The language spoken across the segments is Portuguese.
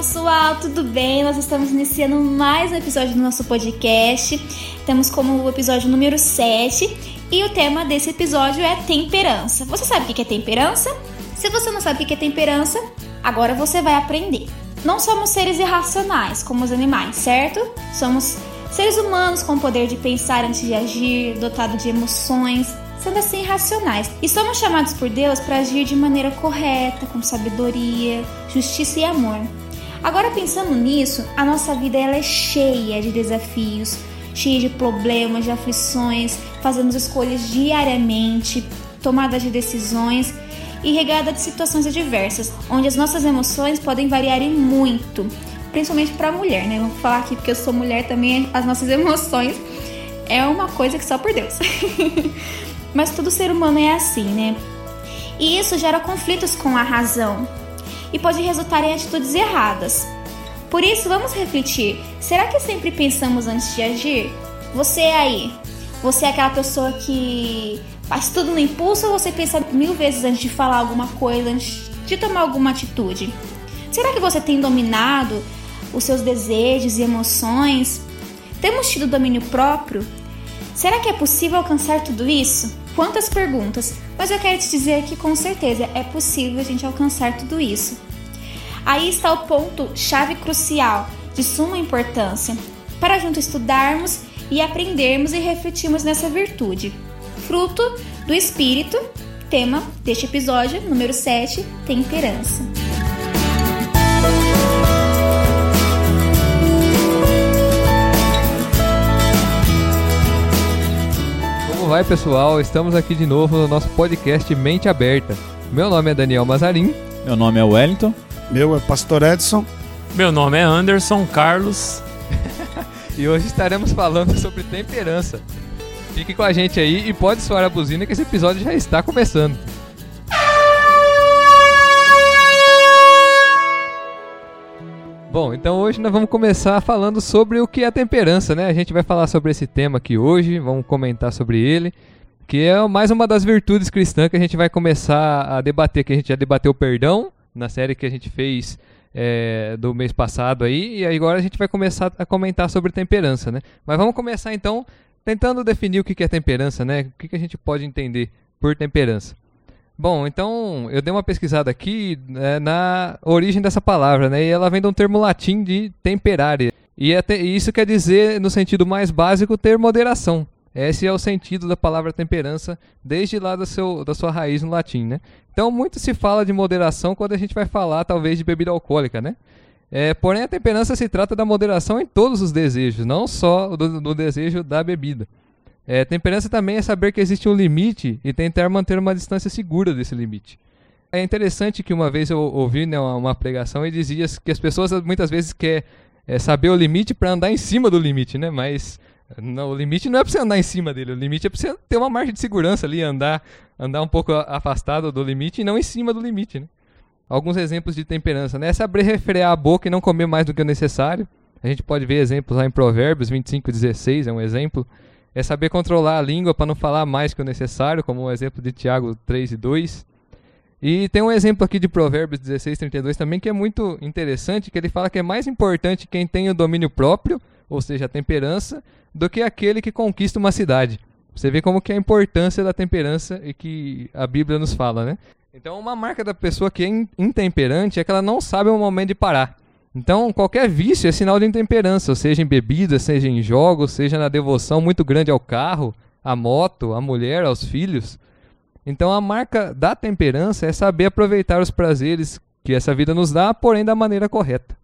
pessoal, tudo bem? Nós estamos iniciando mais um episódio do nosso podcast. Temos como o episódio número 7 e o tema desse episódio é temperança. Você sabe o que é temperança? Se você não sabe o que é temperança, agora você vai aprender. Não somos seres irracionais como os animais, certo? Somos seres humanos com o poder de pensar antes de agir, dotado de emoções, sendo assim racionais. E somos chamados por Deus para agir de maneira correta, com sabedoria, justiça e amor. Agora pensando nisso, a nossa vida ela é cheia de desafios, cheia de problemas, de aflições, fazemos escolhas diariamente, tomadas de decisões e regada de situações adversas, onde as nossas emoções podem variar muito, principalmente para a mulher, né? Vamos falar aqui porque eu sou mulher também, as nossas emoções é uma coisa que só por Deus. Mas todo ser humano é assim, né? E isso gera conflitos com a razão e pode resultar em atitudes erradas. Por isso, vamos refletir: será que sempre pensamos antes de agir? Você aí, você é aquela pessoa que faz tudo no impulso ou você pensa mil vezes antes de falar alguma coisa, antes de tomar alguma atitude? Será que você tem dominado os seus desejos e emoções? Temos tido domínio próprio? Será que é possível alcançar tudo isso? Quantas perguntas, mas eu quero te dizer que com certeza é possível a gente alcançar tudo isso. Aí está o ponto chave crucial, de suma importância, para juntos estudarmos e aprendermos e refletirmos nessa virtude. Fruto do Espírito, tema deste episódio, número 7, temperança. Vai, pessoal? Estamos aqui de novo no nosso podcast Mente Aberta. Meu nome é Daniel Mazarim. Meu nome é Wellington. Meu é Pastor Edson. Meu nome é Anderson Carlos. e hoje estaremos falando sobre temperança. Fique com a gente aí e pode soar a buzina que esse episódio já está começando. Bom, então hoje nós vamos começar falando sobre o que é temperança, né? A gente vai falar sobre esse tema aqui hoje, vamos comentar sobre ele, que é mais uma das virtudes cristãs que a gente vai começar a debater, que a gente já debateu o perdão na série que a gente fez é, do mês passado aí, e agora a gente vai começar a comentar sobre temperança, né? Mas vamos começar então tentando definir o que é temperança, né? O que a gente pode entender por temperança. Bom, então eu dei uma pesquisada aqui né, na origem dessa palavra, né? E ela vem de um termo latim de temperare. E até, isso quer dizer, no sentido mais básico, ter moderação. Esse é o sentido da palavra temperança, desde lá do seu, da sua raiz no latim, né? Então, muito se fala de moderação quando a gente vai falar, talvez, de bebida alcoólica, né? É, porém, a temperança se trata da moderação em todos os desejos, não só do, do desejo da bebida. É, temperança também é saber que existe um limite e tentar manter uma distância segura desse limite. É interessante que uma vez eu ouvi né, uma, pregação e dizia que as pessoas muitas vezes querem é, saber o limite para andar em cima do limite, né? Mas não, o limite não é para você andar em cima dele, o limite é para você ter uma margem de segurança ali, andar, andar um pouco afastado do limite e não em cima do limite, né? Alguns exemplos de temperança, né? É saber refrear a boca e não comer mais do que o necessário. A gente pode ver exemplos lá em Provérbios 25, 16, é um exemplo é saber controlar a língua para não falar mais que o necessário, como o exemplo de Tiago 3 e 2. E tem um exemplo aqui de Provérbios 16, 32 também que é muito interessante, que ele fala que é mais importante quem tem o domínio próprio, ou seja, a temperança, do que aquele que conquista uma cidade. Você vê como que é a importância da temperança e que a Bíblia nos fala, né? Então, uma marca da pessoa que é intemperante é que ela não sabe o momento de parar. Então, qualquer vício é sinal de intemperança, seja em bebida, seja em jogos, seja na devoção muito grande ao carro, à moto, à mulher, aos filhos. Então, a marca da temperança é saber aproveitar os prazeres que essa vida nos dá, porém da maneira correta.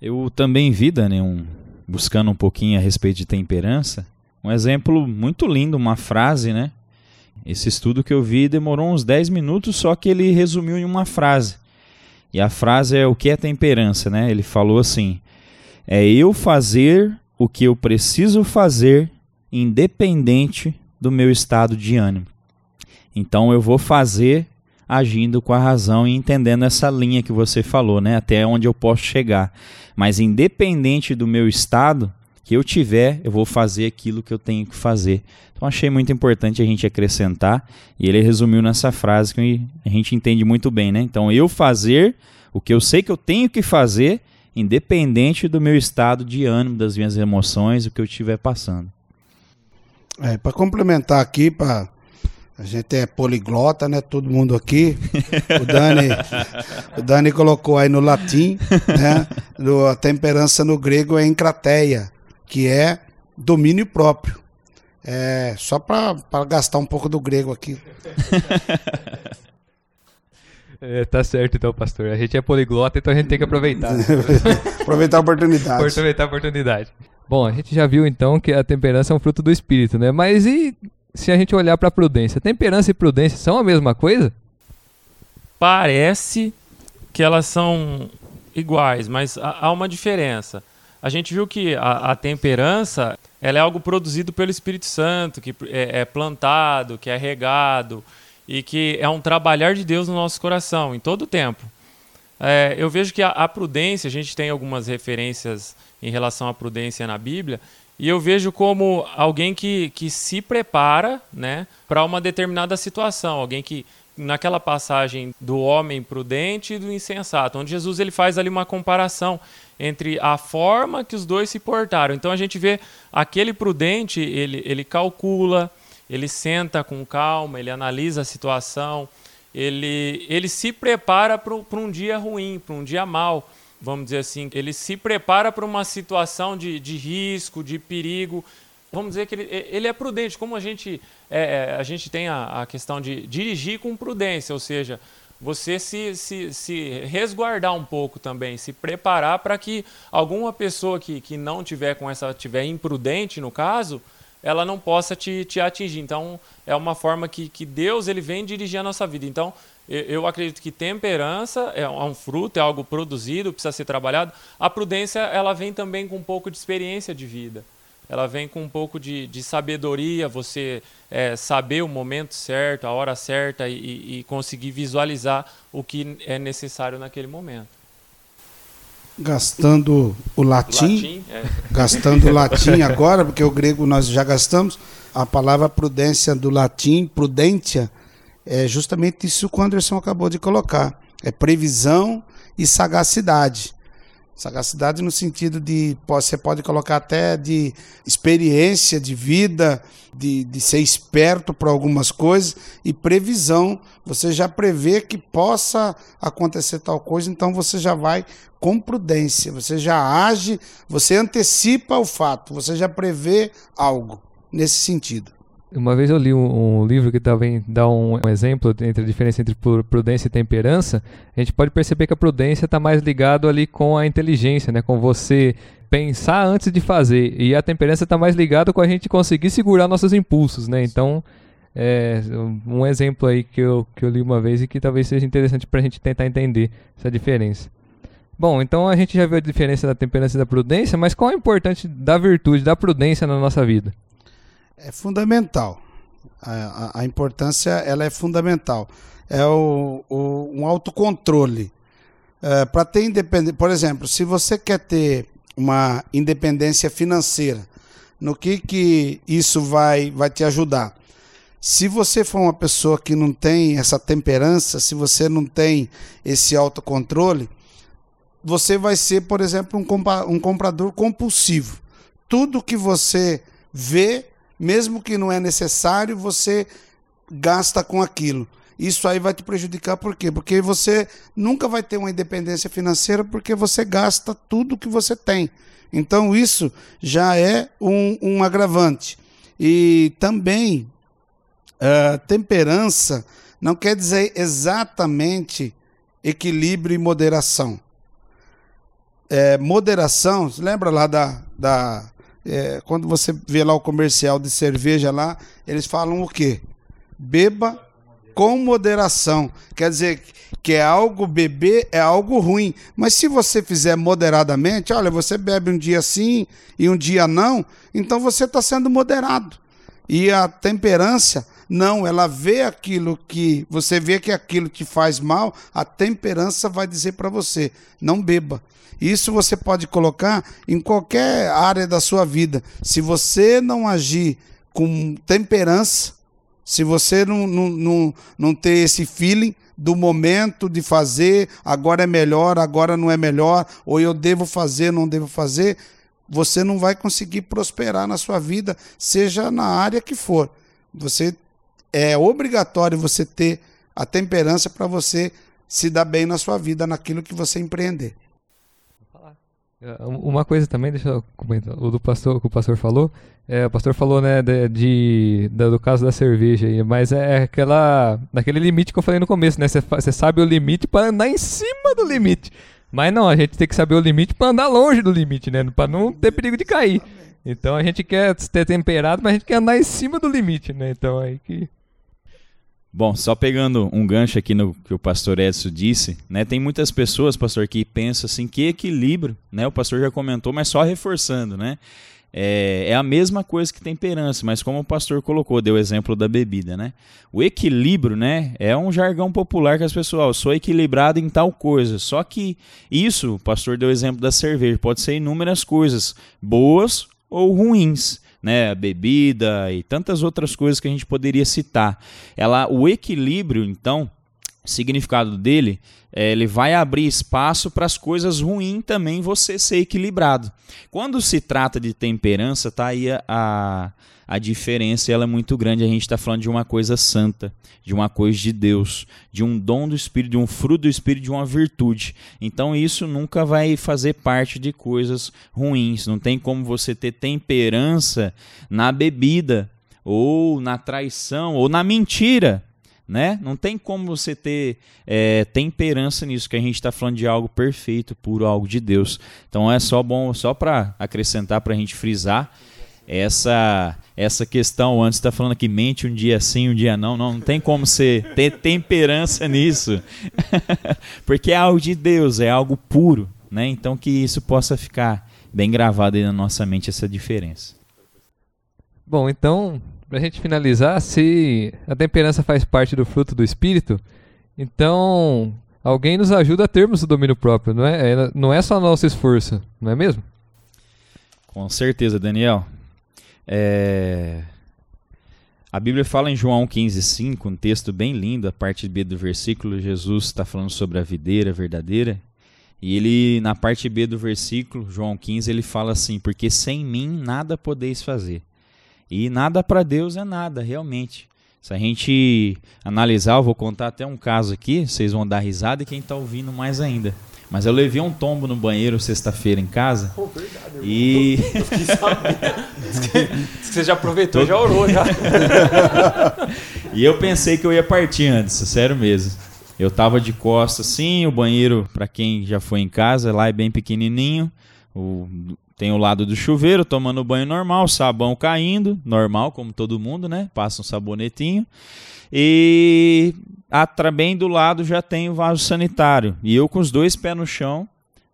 Eu também vi, Dani, um, buscando um pouquinho a respeito de temperança, um exemplo muito lindo, uma frase, né? Esse estudo que eu vi demorou uns 10 minutos, só que ele resumiu em uma frase. E a frase é o que é temperança, né? Ele falou assim: é eu fazer o que eu preciso fazer, independente do meu estado de ânimo. Então eu vou fazer agindo com a razão e entendendo essa linha que você falou, né? Até onde eu posso chegar. Mas independente do meu estado, que eu tiver, eu vou fazer aquilo que eu tenho que fazer. Então achei muito importante a gente acrescentar, e ele resumiu nessa frase que a gente entende muito bem, né? Então eu fazer o que eu sei que eu tenho que fazer, independente do meu estado de ânimo, das minhas emoções, o que eu estiver passando. É, para complementar aqui, para a gente é poliglota, né? Todo mundo aqui. O Dani, o Dani colocou aí no latim, né? a temperança no grego é encrateia, que é domínio próprio. É, só para gastar um pouco do grego aqui. É, tá certo então, pastor. A gente é poliglota, então a gente tem que aproveitar. Aproveitar a oportunidade. aproveitar a oportunidade. Bom, a gente já viu então que a temperança é um fruto do espírito, né? Mas e se a gente olhar para a prudência? Temperança e prudência são a mesma coisa? Parece que elas são iguais, mas há uma diferença. A gente viu que a, a temperança ela é algo produzido pelo Espírito Santo, que é, é plantado, que é regado e que é um trabalhar de Deus no nosso coração em todo o tempo. É, eu vejo que a, a, prudência, a gente tem algumas referências em relação à prudência na Bíblia, e eu vejo como alguém que, que se prepara né, para uma determinada situação, alguém que, naquela passagem do homem prudente e do insensato, onde Jesus ele faz ali uma comparação entre a forma que os dois se portaram. Então a gente vê aquele prudente, ele, ele calcula, ele senta com calma, ele analisa a situação, ele, ele se prepara para um dia ruim, para um dia mau vamos dizer assim, ele se prepara para uma situação de, de risco, de perigo. Vamos dizer que ele, ele é prudente, como a gente, é, é, a gente tem a, a questão de dirigir com prudência, ou seja, você se, se, se resguardar um pouco também, se preparar para que alguma pessoa que, que não tiver com essa, tiver imprudente no caso, ela não possa te, te atingir. Então, é uma forma que, que Deus ele vem dirigir a nossa vida. Então, eu acredito que temperança é, é um fruto, é algo produzido, precisa ser trabalhado. A prudência ela vem também com um pouco de experiência de vida. Ela vem com um pouco de, de sabedoria, você é, saber o momento certo, a hora certa e, e conseguir visualizar o que é necessário naquele momento. Gastando o latim, latim é. gastando o latim agora, porque o grego nós já gastamos, a palavra prudência do latim, prudentia, é justamente isso que o Anderson acabou de colocar. É previsão e sagacidade. Sagacidade no sentido de, você pode colocar até de experiência de vida, de, de ser esperto para algumas coisas, e previsão, você já prevê que possa acontecer tal coisa, então você já vai com prudência, você já age, você antecipa o fato, você já prevê algo nesse sentido. Uma vez eu li um, um livro que também dá um, um, exemplo entre a diferença entre prudência e temperança. A gente pode perceber que a prudência está mais ligado ali com a inteligência, né? Com você pensar antes de fazer. E a temperança está mais ligado com a gente conseguir segurar nossos impulsos, né? Então, é um exemplo aí que eu, que eu li uma vez e que talvez seja interessante para a gente tentar entender essa diferença. Bom, então a gente já viu a diferença da temperança e da prudência, mas qual é o importante da virtude, da prudência na nossa vida? É fundamental. A, a, a, importância ela é fundamental. É o, o um autocontrole. É, Para ter independência, por exemplo, se você quer ter uma independência financeira, no que, que isso vai, vai te ajudar? Se você for uma pessoa que não tem essa temperança, se você não tem esse autocontrole, você vai ser, por exemplo, um, um comprador compulsivo. Tudo que você vê, mesmo que não é necessário, você gasta com aquilo. Isso aí vai te prejudicar por quê? Porque você nunca vai ter uma independência financeira porque você gasta tudo que você tem. Então isso já é um, um agravante. E também uh, temperança não quer dizer exatamente equilíbrio e moderação. É, moderação, lembra lá da, da é, quando você vê lá o comercial de cerveja lá, eles falam o quê? Beba com moderação. Quer dizer que é algo beber é algo ruim. Mas se você fizer moderadamente, olha, você bebe um dia sim e um dia não, então você está sendo moderado. E a temperança, Não, ela vê aquilo que você vê que aquilo te faz mal, a temperança vai dizer para você: não beba. Isso você pode colocar em qualquer área da sua vida. Se você não agir com temperança, se você não, não, não, não ter esse feeling do momento de fazer, agora é melhor, agora não é melhor, ou eu devo fazer, não devo fazer, você não vai conseguir prosperar na sua vida, seja na área que for. Você é obrigatório você ter a temperança para você se dar bem na sua vida, naquilo que você empreender. É, uma coisa também, deixa eu comentar, o do pastor, que o pastor falou, é, o pastor falou, né, de, de, do caso da cerveja aí, mas é aquela, daquele limite que eu falei no começo, né, você sabe o limite para andar em cima do limite, mas não, a gente tem que saber o limite para andar longe do limite, né, para não ter perigo de cair. Então a gente quer ter temperado, mas a gente quer andar em cima do limite, né, então aí que... Bom, só pegando um gancho aqui no que o pastor Edson disse, né? Tem muitas pessoas, pastor, que pensam assim, que equilíbrio, né? O pastor já comentou, mas só reforçando, né? É, é, a mesma coisa que temperança, mas como o pastor colocou, deu o exemplo da bebida, né? O equilíbrio, né, é um jargão popular que as pessoas, oh, sou equilibrado em tal coisa. Só que isso, o pastor deu o exemplo da cerveja, pode ser inúmeras coisas, boas ou ruins né, bebida e tantas outras coisas que a gente poderia citar. Ela, o equilíbrio, então, significado dele, é, ele vai abrir espaço para as coisas ruins também você ser equilibrado. Quando se trata de temperança, tá aí a, a diferença ela é muito grande. A gente está falando de uma coisa santa, de uma coisa de Deus, de um dom do Espírito, de um fruto do Espírito, de uma virtude. Então isso nunca vai fazer parte de coisas ruins. Não tem como você ter temperança na bebida, ou na traição, ou na mentira. Né? Não tem como você ter é, temperança nisso, que a gente está falando de algo perfeito, puro, algo de Deus. Então é só bom, só para acrescentar, para a gente frisar essa essa questão antes está falando que mente um dia sim, um dia não, não, não tem como você ter temperança nisso, porque é algo de Deus, é algo puro, né? Então que isso possa ficar bem gravado aí na nossa mente essa diferença. Bom, então para a gente finalizar, se a temperança faz parte do fruto do espírito, então alguém nos ajuda a termos o domínio próprio, não é? é não é só nosso esforço, não é mesmo? Com certeza, Daniel. É... A Bíblia fala em João 15,5, um texto bem lindo, a parte B do versículo, Jesus está falando sobre a videira verdadeira. E ele, na parte B do versículo, João 15, ele fala assim: Porque sem mim nada podeis fazer. E nada para Deus é nada, realmente. Se a gente analisar, eu vou contar até um caso aqui, vocês vão dar risada e quem está ouvindo mais ainda. Mas eu levei um tombo no banheiro sexta-feira em casa. Pô, verdade. E. Eu fiquei sabendo. Você já aproveitou e já orou já. e eu pensei que eu ia partir antes, sério mesmo. Eu tava de costas assim, o banheiro, para quem já foi em casa, lá é bem pequenininho. O, tem o lado do chuveiro, tomando banho normal, sabão caindo, normal, como todo mundo, né? Passa um sabonetinho. E bem do lado já tem o vaso sanitário. E eu com os dois pés no chão,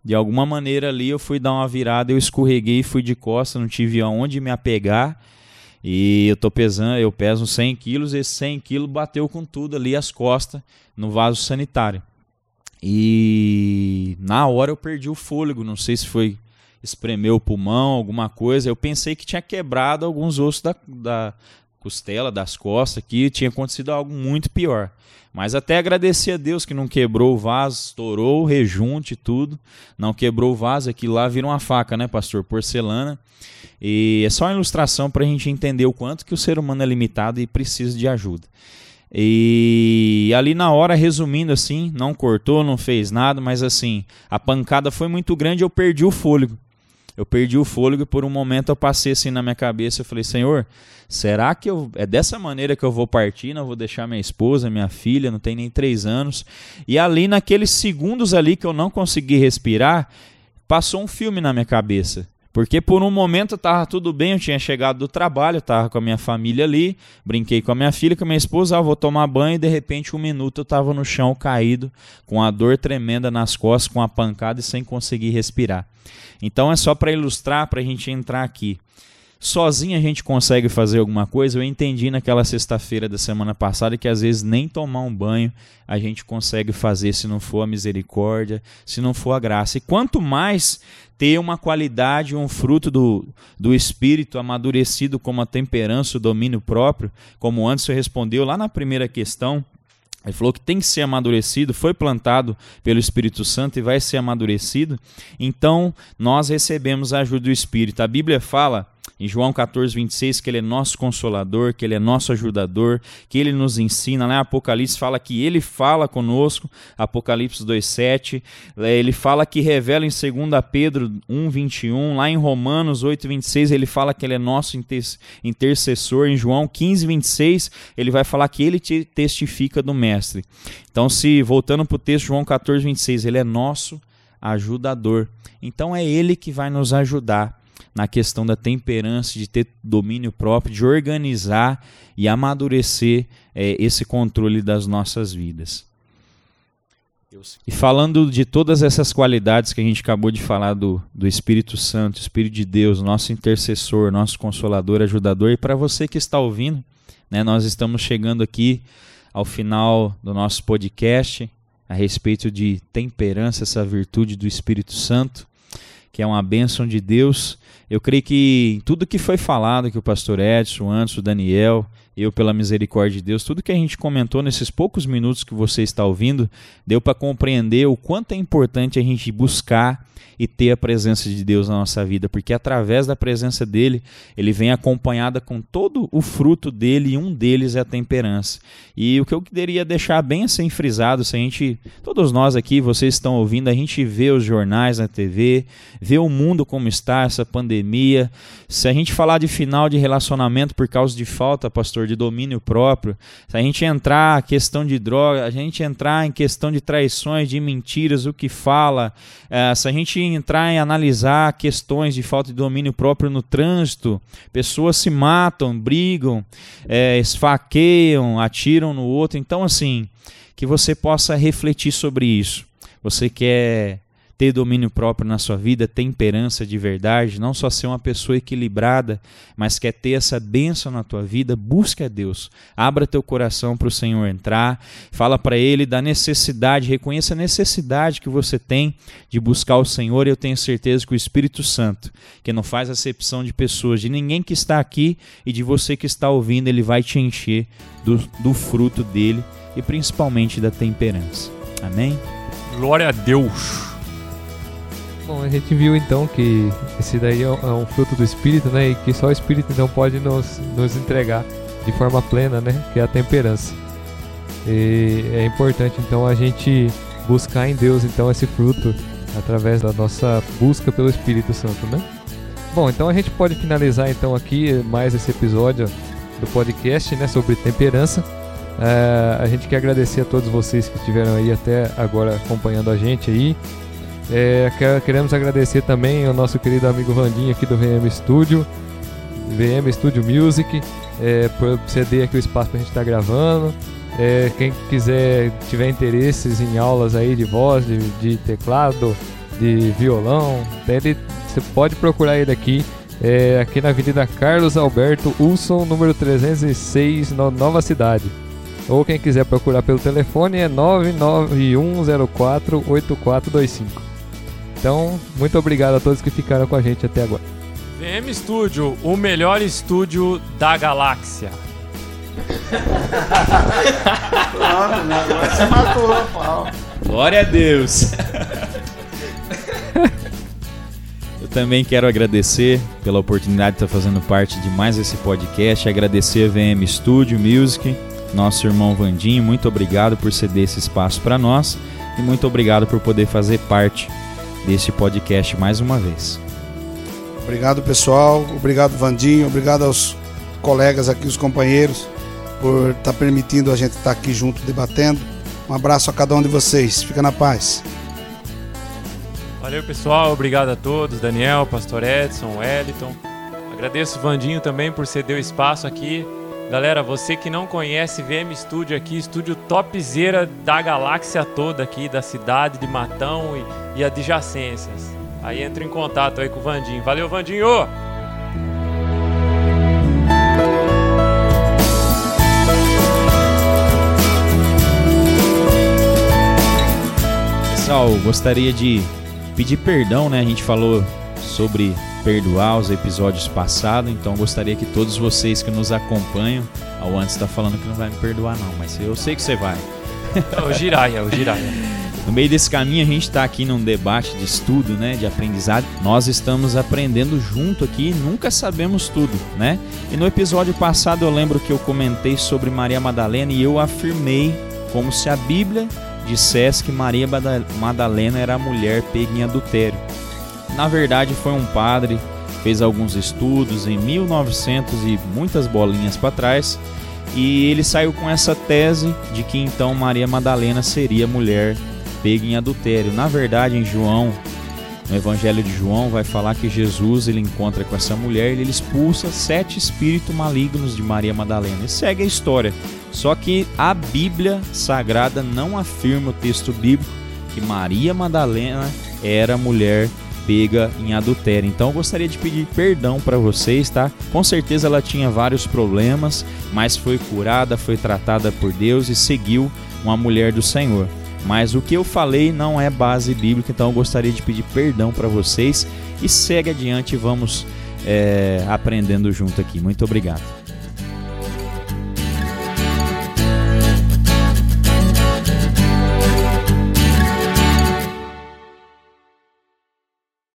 de alguma maneira ali eu fui dar uma virada, eu escorreguei, fui de costas, não tive aonde me apegar. E eu tô pesando, eu peso 100 quilos, esse 100 quilos bateu com tudo ali as costas no vaso sanitário. E na hora eu perdi o fôlego, não sei se foi espremer o pulmão, alguma coisa. Eu pensei que tinha quebrado alguns ossos da, da costela, das costas, que tinha acontecido algo muito pior. Mas até agradecer a Deus que não quebrou o vaso, estourou o rejunte tudo. Não quebrou o vaso, aquilo lá vira uma faca, né, pastor? Porcelana. E é só uma ilustração para a gente entender o quanto que o ser humano é limitado e precisa de ajuda. E ali na hora, resumindo assim, não cortou, não fez nada, mas assim, a pancada foi muito grande, eu perdi o fôlego. Eu perdi o fôlego e por um momento eu passei assim na minha cabeça, eu falei, Senhor, será que eu, é dessa maneira que eu vou partir? Não vou deixar minha esposa, minha filha, não tem nem três anos. E ali naqueles segundos ali que eu não consegui respirar, passou um filme na minha cabeça. Porque por um momento estava tudo bem, eu tinha chegado do trabalho, estava com a minha família ali, brinquei com a minha filha, com a minha esposa, ah, vou tomar banho e de repente um minuto eu estava no chão caído, com a dor tremenda nas costas, com a pancada e sem conseguir respirar. Então é só para ilustrar, para a gente entrar aqui. Sozinho a gente consegue fazer alguma coisa. Eu entendi naquela sexta-feira da semana passada que às vezes nem tomar um banho a gente consegue fazer se não for a misericórdia, se não for a graça. E quanto mais ter uma qualidade, um fruto do, do espírito amadurecido como a temperança, o domínio próprio, como antes respondeu lá na primeira questão, ele falou que tem que ser amadurecido, foi plantado pelo Espírito Santo e vai ser amadurecido. Então, nós recebemos a ajuda do Espírito. A Bíblia fala em João 14, 26, que Ele é nosso consolador, que Ele é nosso ajudador, que Ele nos ensina. Lá em Apocalipse fala que Ele fala conosco, Apocalipse 2, 7. Ele fala que revela em 2 Pedro 1, 21. Lá em Romanos 8, 26, Ele fala que Ele é nosso intercessor. Em João 15, 26, Ele vai falar que Ele te testifica do Mestre. Então, se voltando para o texto João 14, 26, Ele é nosso ajudador. Então, é Ele que vai nos ajudar na questão da temperança, de ter domínio próprio, de organizar e amadurecer é, esse controle das nossas vidas. E falando de todas essas qualidades que a gente acabou de falar do, do Espírito Santo, Espírito de Deus, nosso intercessor, nosso consolador, ajudador, e para você que está ouvindo, né, nós estamos chegando aqui ao final do nosso podcast a respeito de temperança, essa virtude do Espírito Santo, que é uma bênção de Deus. Eu creio que tudo que foi falado, que o pastor Edson, antes, o Daniel, eu, pela misericórdia de Deus, tudo que a gente comentou nesses poucos minutos que você está ouvindo, deu para compreender o quanto é importante a gente buscar e ter a presença de Deus na nossa vida, porque através da presença dele, ele vem acompanhada com todo o fruto dele e um deles é a temperança. E o que eu queria deixar bem assim frisado, se a gente, todos nós aqui, vocês estão ouvindo, a gente vê os jornais na TV, vê o mundo como está, essa pandemia. Se a gente falar de final de relacionamento por causa de falta, pastor, de domínio próprio, se a gente entrar a questão de droga, a gente entrar em questão de traições, de mentiras, o que fala, é, se a gente entrar em analisar questões de falta de domínio próprio no trânsito, pessoas se matam, brigam, é, esfaqueiam, atiram no outro. Então, assim, que você possa refletir sobre isso. Você quer ter domínio próprio na sua vida, temperança de verdade, não só ser uma pessoa equilibrada, mas quer ter essa bênção na tua vida, busca a Deus. Abra teu coração para o Senhor entrar, fala para Ele da necessidade, reconheça a necessidade que você tem de buscar o Senhor, e eu tenho certeza que o Espírito Santo, que não faz acepção de pessoas, de ninguém que está aqui e de você que está ouvindo, ele vai te encher do, do fruto dele e principalmente da temperança. Amém? Glória a Deus! Bom, a gente viu então que esse daí é, é um fruto do Espírito, né? E que só o Espírito então pode nos, nos entregar de forma plena, né? Que é a temperança. E é importante então a gente buscar em Deus então esse fruto através da nossa busca pelo Espírito Santo, né? Bom, então a gente pode finalizar então aqui mais esse episódio do podcast, né? Sobre temperança. É, a gente quer agradecer a todos vocês que estiveram aí até agora acompanhando a gente aí. É, queremos agradecer também ao nosso querido amigo Vandinho aqui do VM Studio, VM Studio Music, é, por ceder aqui o espaço para a gente estar tá gravando. É, quem quiser tiver interesses em aulas aí de voz, de, de teclado, de violão, ele, você pode procurar ele aqui, é, aqui na Avenida Carlos Alberto Wilson, número 306, no Nova Cidade. Ou quem quiser procurar pelo telefone é 991048425. Então, muito obrigado a todos que ficaram com a gente até agora. VM Studio, o melhor estúdio da galáxia. Pronto, né? Agora você matou, pau. Glória a Deus. Eu também quero agradecer pela oportunidade de estar fazendo parte de mais esse podcast. Agradecer a VM Studio Music, nosso irmão Vandinho. Muito obrigado por ceder esse espaço para nós e muito obrigado por poder fazer parte deste podcast mais uma vez. Obrigado, pessoal. Obrigado, Vandinho. Obrigado aos colegas aqui, os companheiros, por estar tá permitindo a gente estar tá aqui junto debatendo. Um abraço a cada um de vocês. Fica na paz. Valeu, pessoal. Obrigado a todos. Daniel, Pastor Edson, Wellington. Agradeço o Vandinho também por ceder o espaço aqui. Galera, você que não conhece VM Studio aqui, estúdio topzera da galáxia toda aqui, da cidade de Matão e, e adjacências. Aí entra em contato aí com o Vandinho. Valeu, Vandinho! Pessoal, gostaria de pedir perdão, né? A gente falou sobre perdoar os episódios passados, então gostaria que todos vocês que nos acompanham, ao antes está falando que não vai me perdoar não, mas eu sei que você vai. É o Jiraya, o Jiraya. No meio desse caminho a gente está aqui num debate de estudo, né, de aprendizado. Nós estamos aprendendo junto aqui, nunca sabemos tudo, né? E no episódio passado eu lembro que eu comentei sobre Maria Madalena e eu afirmei como se a Bíblia dissesse que Maria Madalena era a mulher pega em adultério. Na verdade, foi um padre, fez alguns estudos em 1900 e muitas bolinhas para trás, e ele saiu com essa tese de que então Maria Madalena seria mulher pega em adultério. Na verdade, em João, no Evangelho de João, vai falar que Jesus ele encontra com essa mulher e ele expulsa sete espíritos malignos de Maria Madalena. E segue a história. Só que a Bíblia Sagrada não afirma o texto bíblico que Maria Madalena era mulher pega em adultério. Então eu gostaria de pedir perdão para vocês, tá? Com certeza ela tinha vários problemas, mas foi curada, foi tratada por Deus e seguiu uma mulher do Senhor. Mas o que eu falei não é base bíblica, então eu gostaria de pedir perdão para vocês e segue adiante, vamos é, aprendendo junto aqui. Muito obrigado.